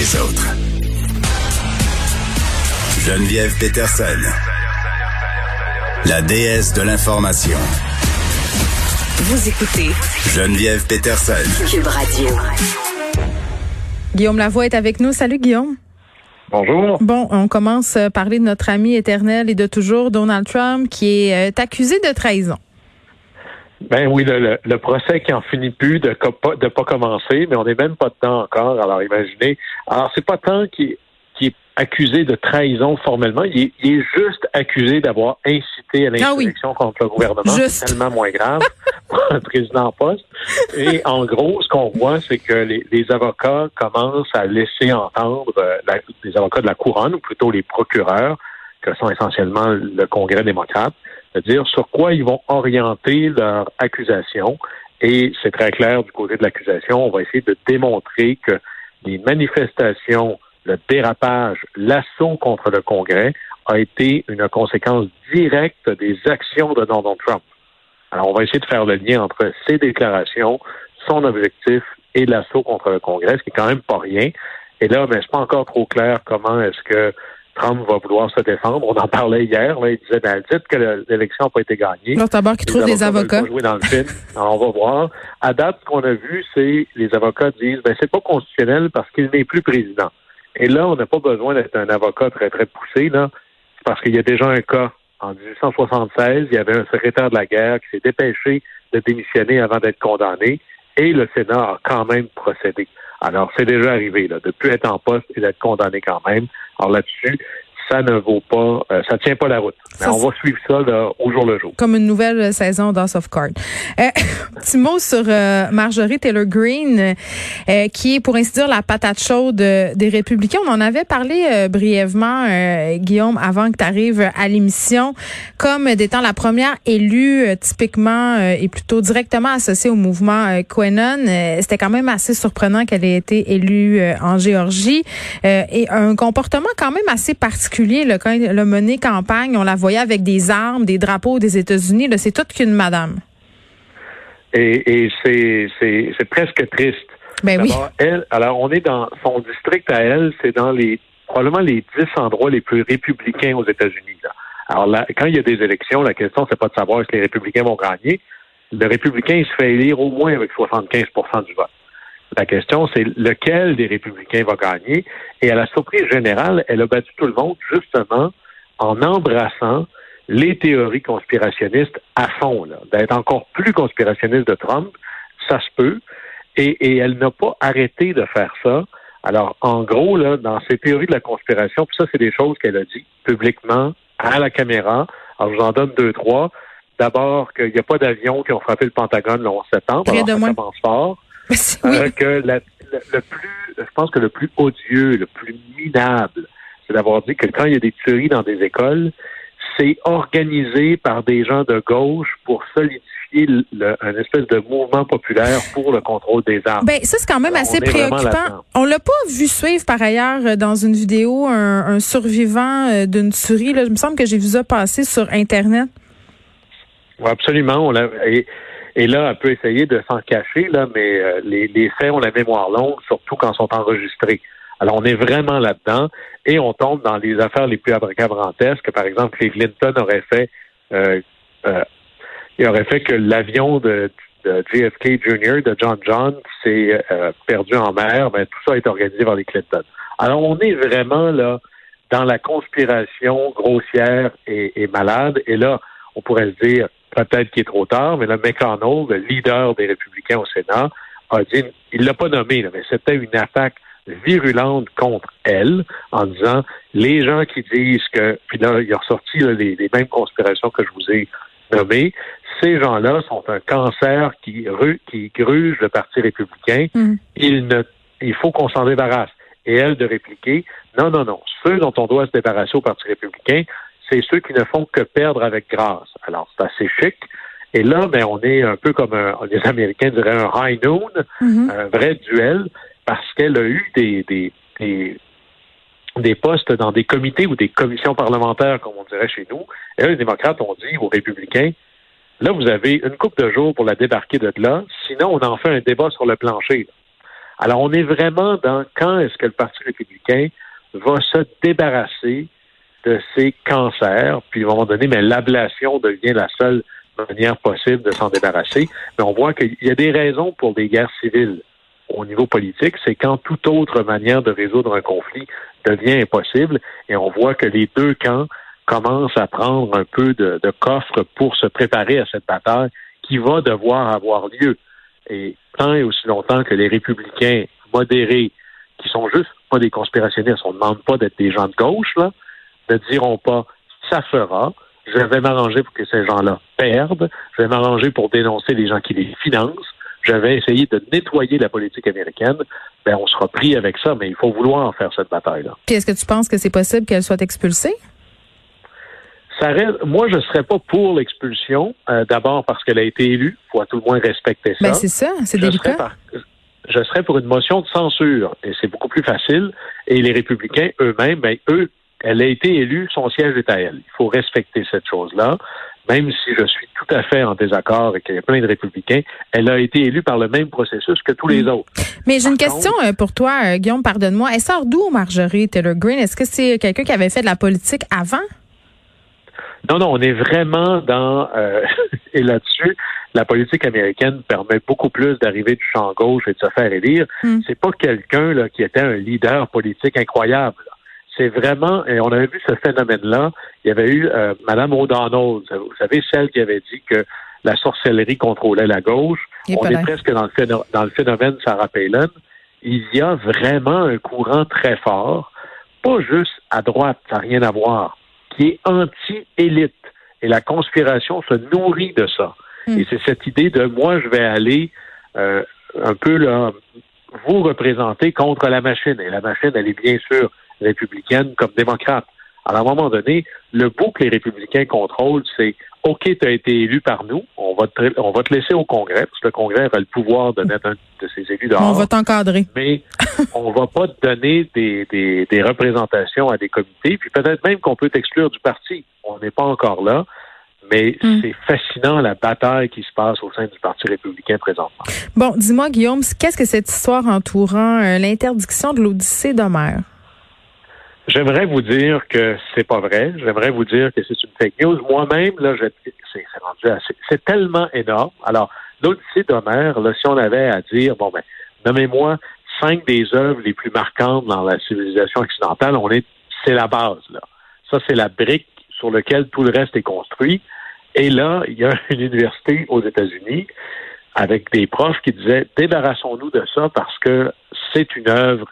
les autres. Geneviève Peterson, la déesse de l'information. Vous écoutez Geneviève Peterson. Cube Radio. Guillaume Lavoie est avec nous. Salut Guillaume. Bonjour. Bon, on commence à parler de notre ami éternel et de toujours, Donald Trump, qui est euh, accusé de trahison. Ben oui, le, le, procès qui en finit plus de de pas commencer, mais on n'est même pas dedans encore. Alors imaginez. Alors c'est pas tant qu'il qui est accusé de trahison formellement, il est, il est juste accusé d'avoir incité à l'insurrection contre le gouvernement. C'est tellement moins grave pour un président en poste. Et en gros, ce qu'on voit, c'est que les, les, avocats commencent à laisser entendre euh, les avocats de la couronne, ou plutôt les procureurs, que sont essentiellement le Congrès démocrate, c'est-à-dire sur quoi ils vont orienter leur accusation. Et c'est très clair du côté de l'accusation, on va essayer de démontrer que les manifestations, le dérapage, l'assaut contre le Congrès a été une conséquence directe des actions de Donald Trump. Alors, on va essayer de faire le lien entre ces déclarations, son objectif et l'assaut contre le Congrès, ce qui est quand même pas rien. Et là, ben, c'est pas encore trop clair comment est-ce que Trump va vouloir se défendre. On en parlait hier. Là, il disait, ben, dites que l'élection n'a pas été gagnée. Alors, d'abord qu'il trouve des avocats. Jouer dans le film. Alors, on va voir. À date, ce qu'on a vu, c'est les avocats disent, ben, c'est pas constitutionnel parce qu'il n'est plus président. Et là, on n'a pas besoin d'être un avocat très, très poussé, là, parce qu'il y a déjà un cas. En 1876, il y avait un secrétaire de la guerre qui s'est dépêché de démissionner avant d'être condamné, et le Sénat a quand même procédé. Alors, c'est déjà arrivé, là, de ne plus être en poste et d'être condamné quand même. Alors là-dessus, ça ne vaut pas, euh, ça tient pas la route. Mais on va suivre ça au jour le jour. Comme une nouvelle saison d'House of Cards. Euh, petit mot sur euh, Marjorie Taylor Greene, euh, qui est pour ainsi dire la patate chaude des républicains. On en avait parlé brièvement, Guillaume, avant que tu arrives à l'émission, comme étant la première élue typiquement et plutôt directement associée au mouvement Quenon. C'était quand même assez surprenant qu'elle ait été élue en Géorgie et un comportement quand même assez particulier quand elle a mené campagne, on la voyait avec des armes, des drapeaux des États-Unis. C'est toute qu'une madame. Et, c'est presque triste. Ben oui. Elle, alors, on est dans son district à elle, c'est dans les probablement les dix endroits les plus républicains aux États-Unis. Alors là, quand il y a des élections, la question, c'est pas de savoir si les républicains vont gagner. Le républicain, il se fait élire au moins avec 75% du vote. La question, c'est lequel des républicains va gagner? Et à la surprise générale, elle a battu tout le monde justement en embrassant les théories conspirationnistes à fond, d'être encore plus conspirationniste de Trump, ça se peut. Et, et elle n'a pas arrêté de faire ça. Alors, en gros, là, dans ces théories de la conspiration, puis ça, c'est des choses qu'elle a dit publiquement à la caméra. Alors, je vous en donne deux, trois. D'abord, qu'il n'y a pas d'avions qui ont frappé le Pentagone le 11 septembre. alors, ça commence fort. Euh, que le, plus, je pense que le plus odieux, le plus minable, c'est d'avoir dit que quand il y a des tueries dans des écoles, c'est organisé par des gens de gauche pour solidifier un espèce de mouvement populaire pour le contrôle des armes. Ben ça c'est quand même assez préoccupant. On l'a pas vu suivre par ailleurs dans une vidéo un, survivant euh, d'une tuerie. Là. Il me semble que j'ai vu ça passer sur internet. Oui, absolument. On l'a. Et là, elle peut essayer de s'en cacher, là, mais euh, les, les, faits ont la mémoire longue, surtout quand sont enregistrés. Alors, on est vraiment là-dedans et on tombe dans les affaires les plus abracadabrantesques. Par exemple, les Clinton auraient fait, euh, euh, aurait fait que l'avion de, de, JFK Jr., de John John, s'est euh, perdu en mer. Ben, tout ça est organisé par les Clinton. Alors, on est vraiment là dans la conspiration grossière et, et malade. Et là, on pourrait se dire, peut-être qu'il est trop tard, mais le McConnell, le leader des républicains au Sénat, a dit, il l'a pas nommé, mais c'était une attaque virulente contre elle en disant les gens qui disent que, puis là, il a ressorti les, mêmes conspirations que je vous ai nommées, ces gens-là sont un cancer qui, qui gruge le Parti républicain. Mm. Il, ne, il faut qu'on s'en débarrasse. Et elle de répliquer, non, non, non, ceux dont on doit se débarrasser au Parti républicain, c'est ceux qui ne font que perdre avec grâce. Alors, c'est assez chic. Et là, ben, on est un peu comme les Américains diraient un high noon, mm-hmm. un vrai duel, parce qu'elle a eu des, des, des, postes dans des comités ou des commissions parlementaires, comme on dirait chez nous. Et là, les démocrates ont dit aux républicains, là, vous avez une coupe de jours pour la débarquer de là, sinon on en fait un débat sur le plancher. Alors, on est vraiment dans quand est-ce que le Parti républicain va se débarrasser de ces cancers, puis à un moment donné, mais l'ablation devient la seule manière possible de s'en débarrasser. Mais on voit qu'il y a des raisons pour des guerres civiles au niveau politique, c'est quand toute autre manière de résoudre un conflit devient impossible, et on voit que les deux camps commencent à prendre un peu de, coffre pour se préparer à cette bataille qui va devoir avoir lieu. Et tant et aussi longtemps que les républicains modérés, qui sont juste pas des conspirationnistes, on ne demande pas d'être des gens de gauche, là, ne diront pas ça fera, je vais m'arranger pour que ces gens-là perdent, je vais m'arranger pour dénoncer les gens qui les financent, je vais essayer de nettoyer la politique américaine, ben on sera pris avec ça, mais il faut vouloir faire cette bataille-là. Puis est-ce que tu penses que c'est possible qu'elle soit expulsée? Ça reste, moi, je ne serais pas pour l'expulsion. Euh, d'abord parce qu'elle a été élue. Il faut à tout le moins respecter ça. Ben c'est ça, c'est délicat. je serais pour une motion de censure. Et c'est beaucoup plus facile. Et les républicains eux-mêmes, ben, eux, elle a été élue, son siège est à elle. Il faut respecter cette chose-là. Même si je suis tout à fait en désaccord et qu'il y a plein de républicains, elle a été élue par le même processus que tous les mm. autres. Mais j'ai une question euh, pour toi, euh, Guillaume, pardonne-moi. Elle sort d'où, Marjorie Taylor Greene? Est-ce que c'est quelqu'un qui avait fait de la politique avant? Non, non, on est vraiment dans euh, et là-dessus, la politique américaine permet beaucoup plus d'arriver du champ gauche et de se faire élire. Hmm. C'est pas quelqu'un là qui était un leader politique incroyable. C'est vraiment, et on avait vu ce phénomène-là. Il y avait eu euh, Madame O'Donnell, vous savez celle qui avait dit que la sorcellerie contrôlait la gauche. on est presque dans le, phénomène, dans le phénomène Sarah Palin. Il y a vraiment un courant très fort, pas juste à droite, ça n'a rien à voir qui est anti-élite. Et la conspiration se nourrit de ça. Hmm. Et c'est cette idée de moi, je vais aller euh, un peu là, vous représenter contre la machine. Et la machine, elle est bien sûr républicaine comme démocrate. Alors, à un moment donné, le bout que les républicains contrôlent, c'est OK, tu as été élu par nous, on va, te, on va te laisser au Congrès, parce que le Congrès a le pouvoir de mettre un de ses élus dehors. On va t'encadrer. Mais on va pas te donner des, des, des représentations à des comités, puis peut-être même qu'on peut t'exclure du parti. On n'est pas encore là. Mais hmm. c'est fascinant la bataille qui se passe au sein du Parti républicain présentement. Bon, dis-moi, Guillaume, qu'est-ce que cette histoire entourant euh, l'interdiction de l'Odyssée d'Homère? J'aimerais vous dire que c'est pas vrai. J'aimerais vous dire que c'est une fake news. Moi-même, là, c'est rendu assez. C'est tellement énorme. Alors, l'Odyssée d'Homère, là, si on avait à dire, bon ben, nommez-moi cinq des œuvres les plus marquantes dans la civilisation occidentale, on est, c'est la base, là. Ça, c'est la brique sur laquelle tout le reste est construit. Et là, il y a une université aux États-Unis avec des profs qui disaient débarrassons-nous de ça parce que c'est une œuvre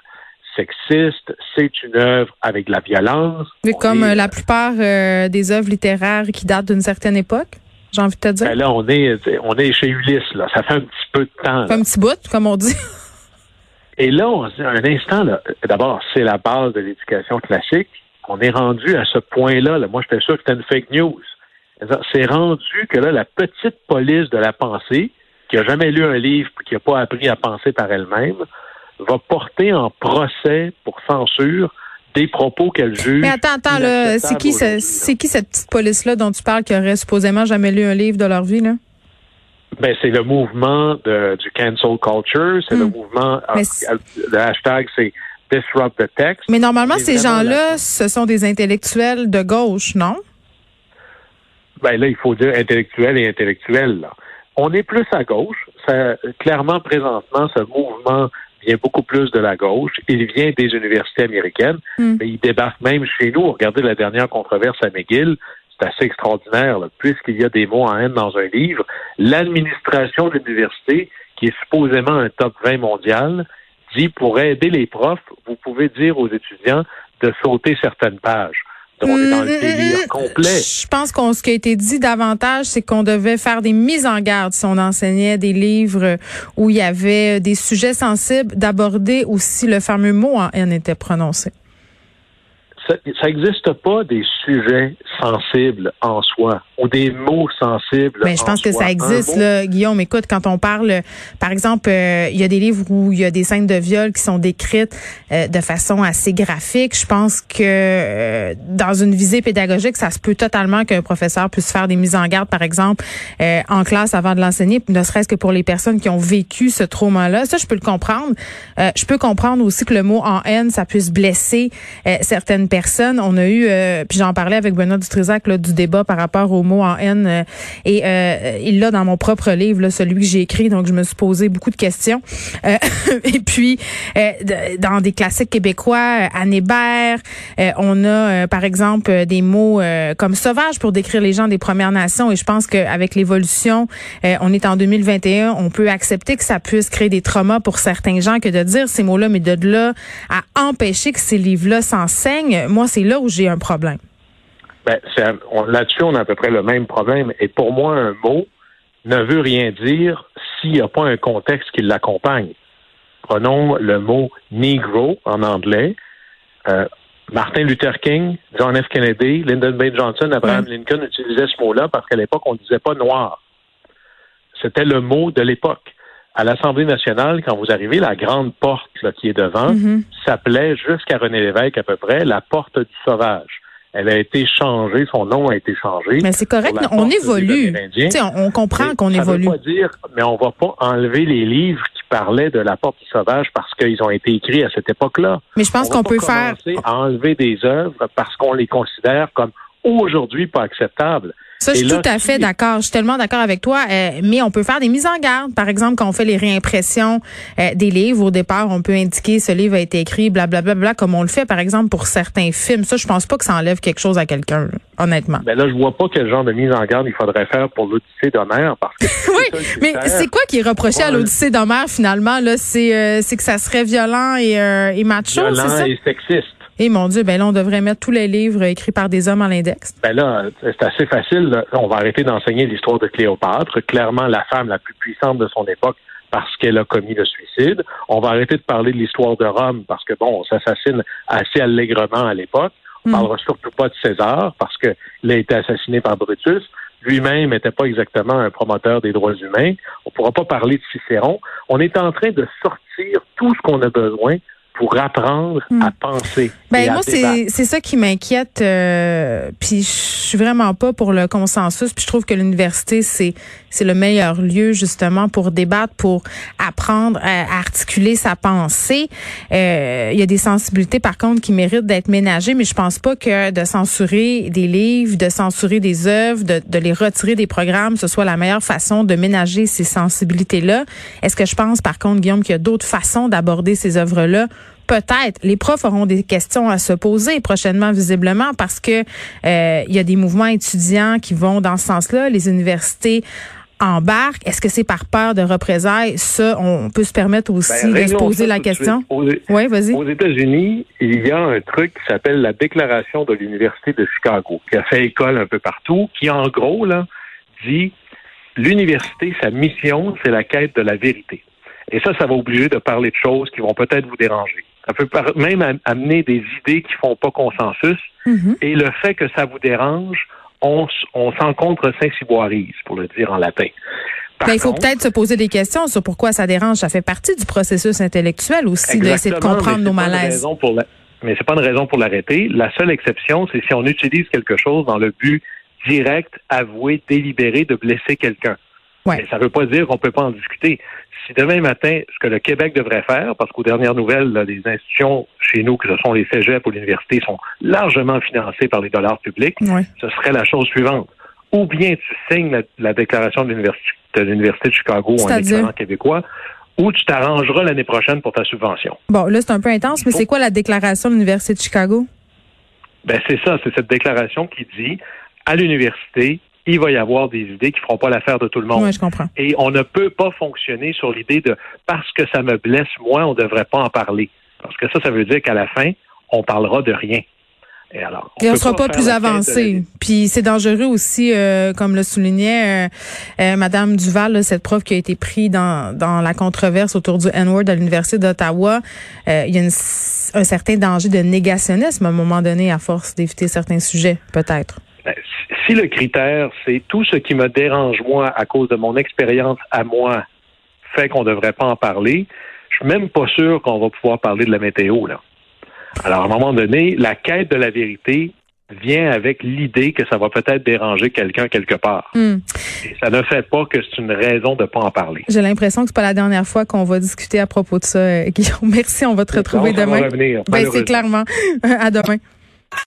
sexiste, c'est une œuvre avec de la violence. Mais comme euh, la plupart euh, des œuvres littéraires qui datent d'une certaine époque, j'ai envie de te dire. Ben là, on est, on est chez Ulysse, là. Ça fait un petit peu de temps. Un petit bout, comme on dit. Et là, on se dit, un instant, d'abord, c'est la base de l'éducation classique. On est rendu à ce point-là. Là. Moi, j'étais sûr que c'était une fake news. C'est rendu que là, la petite police de la pensée, qui a jamais lu un livre et qui n'a pas appris à penser par elle-même, va porter en procès pour censure des propos qu'elle juge. Mais attends, attends, là, c'est qui, c'est qui cette petite police-là dont tu parles qui aurait supposément jamais lu un livre de leur vie, là? Ben, c'est le mouvement de, du cancel culture, c'est le hmm. mouvement, euh, le hashtag, c'est disrupt the text. Mais normalement, ces gens-là, ce sont des intellectuels de gauche, non? Ben là, il faut dire intellectuels et intellectuels, là. On est plus à gauche. Ça, clairement, présentement, ce mouvement vient beaucoup plus de la gauche. Il vient des universités américaines, hmm. mais il débarque même chez nous. Regardez la dernière controverse à McGill. C'est assez extraordinaire, puisqu'il y a des mots en haine dans un livre. L'administration de l'université, qui est supposément un top 20 mondial, dit pour aider les profs, vous pouvez dire aux étudiants de sauter certaines pages. On est dans le mm, délire mm, mm, complet. Je pense qu'on ce qui a été dit davantage, c'est qu'on devait faire des mises en garde si on enseignait des livres où il y avait des sujets sensibles, d'aborder aussi le fameux mot en était prononcé. Ça n'existe pas des sujets sensibles en soi ou des mots sensibles. Mais je pense que ça existe, là, Guillaume. Écoute, quand on parle, par exemple, euh, il y a des livres où il y a des scènes de viol qui sont décrites euh, de façon assez graphique. Je pense que euh, dans une visée pédagogique, ça se peut totalement qu'un professeur puisse faire des mises en garde, par exemple, en classe avant de l'enseigner, ne serait-ce que pour les personnes qui ont vécu ce trauma-là. Ça, je peux le comprendre. je peux comprendre aussi que le mot en haine, ça puisse blesser certaines personnes. On a eu, puis j'en parlais avec Benoît Dutrisac, là, du débat par rapport au mot en haine. Euh, et euh, il l'a dans mon propre livre, là, celui que j'ai écrit, donc je me suis posé beaucoup de questions. Euh, et puis, dans des classiques québécois, Anne Hébert, on a, par exemple, des mots comme sauvage pour décrire les gens des Premières Nations. Et je pense qu'avec l'évolution, on est en 2021, on peut accepter que ça puisse créer des traumas pour certains gens que de dire ces mots-là, mais de là à empêcher que ces livres-là s'enseignent, moi, c'est là où j'ai un problème. Ben, là-dessus, on a à peu près le même problème. Et pour moi, un mot ne veut rien dire s'il n'y a pas un contexte qui l'accompagne. Prenons le mot Negro en anglais. Euh, Martin Luther King, John F. Kennedy, Lyndon B. Johnson, Abraham Lincoln utilisaient ce mot-là parce qu'à l'époque, on ne disait pas noir. C'était le mot de l'époque. À l'Assemblée nationale, quand vous arrivez, la grande porte qui est devant mm-hmm. s'appelait jusqu'à René Lévesque à peu près la porte du sauvage elle a été changée, son nom a été changé. Mais c'est correct, on évolue. On, on comprend qu'on évolue. Veut pas dire, mais on va pas enlever les livres qui parlaient de la porte sauvage parce qu'ils ont été écrits à cette époque-là. Mais je pense qu'on peut faire à enlever des œuvres parce qu'on les considère comme aujourd'hui pas acceptables. Ça, je suis tout à fait d'accord. Je suis tellement d'accord avec toi. Euh, mais on peut faire des mises en garde. Par exemple, quand on fait les réimpressions euh, des livres, au départ, on peut indiquer ce livre a été écrit, blablabla, bla, bla, comme on le fait, par exemple, pour certains films. Ça, je pense pas que ça enlève quelque chose à quelqu'un, honnêtement. Ben là, je vois pas quel genre de mise en garde il faudrait faire pour l'Odyssée d'Homère. Parce que oui, mais c'est quoi qui est reproché à l'Odyssée d'Homère, finalement? là? C'est euh, c'est que ça serait violent et, et macho, Violent ça? et sexiste. Eh mon Dieu, ben là, on devrait mettre tous les livres écrits par des hommes à l'index. Ben là, c'est assez facile. On va arrêter d'enseigner l'histoire de Cléopâtre, clairement la femme la plus puissante de son époque parce qu'elle a commis le suicide. On va arrêter de parler de l'histoire de Rome parce que, bon, on s'assassine assez allègrement à l'époque. On ne hmm. parlera surtout pas de César parce qu'il a été assassiné par Brutus. Lui-même n'était pas exactement un promoteur des droits humains. On ne pourra pas parler de Cicéron. On est en train de sortir tout ce qu'on a besoin pour apprendre à hmm. penser. Ben moi c'est c'est ça qui m'inquiète euh, puis je suis vraiment pas pour le consensus puis je trouve que l'université c'est c'est le meilleur lieu justement pour débattre pour apprendre à, articuler sa pensée. Euh, il y a des sensibilités par contre qui méritent d'être ménagées mais je pense pas que de censurer des livres, de censurer des œuvres, de, de les retirer des programmes, ce soit la meilleure façon de ménager ces sensibilités là. Est-ce que je pense par contre Guillaume qu'il y a d'autres façons d'aborder ces œuvres là peut-être les profs auront des questions à se poser prochainement visiblement parce que euh, il y a des mouvements étudiants qui vont dans ce sens-là, les universités embarquent. Est-ce que c'est par peur de représailles? Ça, on peut se permettre aussi ben, de se poser la question. oui, vas-y. Aux États-Unis, il y a un truc qui s'appelle la Déclaration de l'Université de Chicago, qui a fait école un peu partout, qui en gros, là, dit l'université, sa mission, c'est la quête de la vérité. Et ça, ça va obliger de parler de choses qui vont peut-être vous déranger. Ça peut même amener des idées qui font pas consensus. Mm-hmm. Et le fait que ça vous dérange, on, on s'encontre Saint-Ciboirise, pour le dire en latin. Ben, il faut peut-être se poser des questions sur pourquoi ça dérange. Ça fait partie du processus intellectuel aussi d'essayer de comprendre nos malaises. mais c'est pas une raison pour l'arrêter. La seule exception, c'est si on utilise quelque chose dans le but direct, avoué, délibéré de blesser quelqu'un. Ouais. ça ne veut pas dire qu'on ne peut pas en discuter. Si demain matin, ce que le Québec devrait faire, parce qu'aux dernières nouvelles, les institutions chez nous, que ce sont les cégeps ou l'université, sont largement financées par les dollars publics, ce serait la chose suivante. Ou bien tu signes la, déclaration de l'Université de, Chicago en excellent québécois, ou tu t'arrangeras l'année prochaine pour ta subvention. Bon, là, c'est un peu intense, mais c'est quoi la déclaration de l'Université de Chicago? Ben, c'est ça, c'est cette déclaration qui dit à l'université, il va y avoir des idées qui feront pas l'affaire de tout le monde. Oui, je comprends. Et on ne peut pas fonctionner sur l'idée de parce que ça me blesse moi, on ne devrait pas en parler. Parce que ça, ça veut dire qu'à la fin, on parlera de rien. Et alors, on peut sera pas, plus avancé. Puis c'est dangereux aussi, euh, comme le soulignait euh, euh, Madame Duval, là, cette prof qui a été prise dans, dans la controverse autour du N-word à l'université d'Ottawa. Euh, il y a une- un certain danger de négationnisme à un moment donné à force d'éviter certains sujets, peut-être. Ben, si- le critère, c'est tout ce qui me dérange moi à cause de mon expérience à moi fait qu'on ne devrait pas en parler, je suis même pas sûr qu'on va pouvoir parler de la météo. Là. Alors, à un moment donné, la quête de la vérité vient avec l'idée que ça va peut-être déranger quelqu'un quelque part. Hmm. Et ça ne fait pas que c'est une raison de ne pas en parler. J'ai l'impression que c'est pas la dernière fois qu'on va discuter à propos de ça. euh, Guillaume, merci. On va te retrouver Donc, ça va demain. revenir, Ben, c'est clairement. à demain.